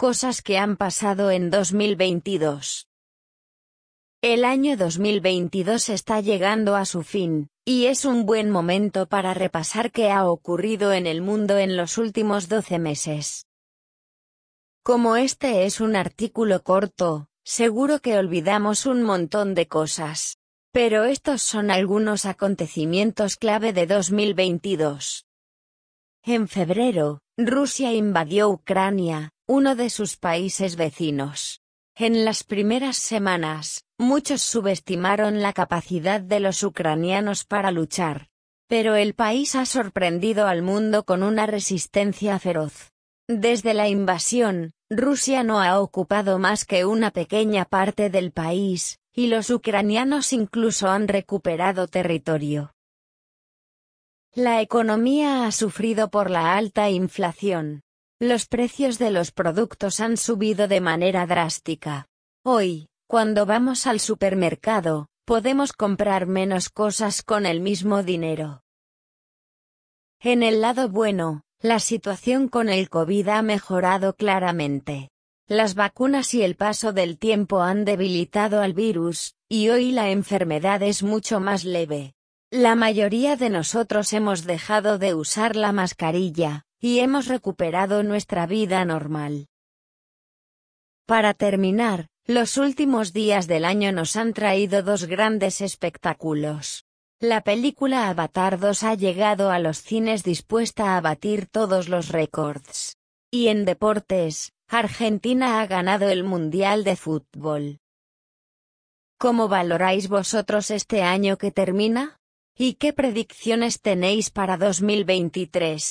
Cosas que han pasado en 2022. El año 2022 está llegando a su fin, y es un buen momento para repasar qué ha ocurrido en el mundo en los últimos 12 meses. Como este es un artículo corto, seguro que olvidamos un montón de cosas. Pero estos son algunos acontecimientos clave de 2022. En febrero, Rusia invadió Ucrania, uno de sus países vecinos. En las primeras semanas, muchos subestimaron la capacidad de los ucranianos para luchar. Pero el país ha sorprendido al mundo con una resistencia feroz. Desde la invasión, Rusia no ha ocupado más que una pequeña parte del país, y los ucranianos incluso han recuperado territorio. La economía ha sufrido por la alta inflación. Los precios de los productos han subido de manera drástica. Hoy, cuando vamos al supermercado, podemos comprar menos cosas con el mismo dinero. En el lado bueno, la situación con el COVID ha mejorado claramente. Las vacunas y el paso del tiempo han debilitado al virus, y hoy la enfermedad es mucho más leve. La mayoría de nosotros hemos dejado de usar la mascarilla, y hemos recuperado nuestra vida normal. Para terminar, los últimos días del año nos han traído dos grandes espectáculos. La película Avatar 2 ha llegado a los cines dispuesta a batir todos los récords. Y en deportes, Argentina ha ganado el Mundial de Fútbol. ¿Cómo valoráis vosotros este año que termina? ¿Y qué predicciones tenéis para 2023?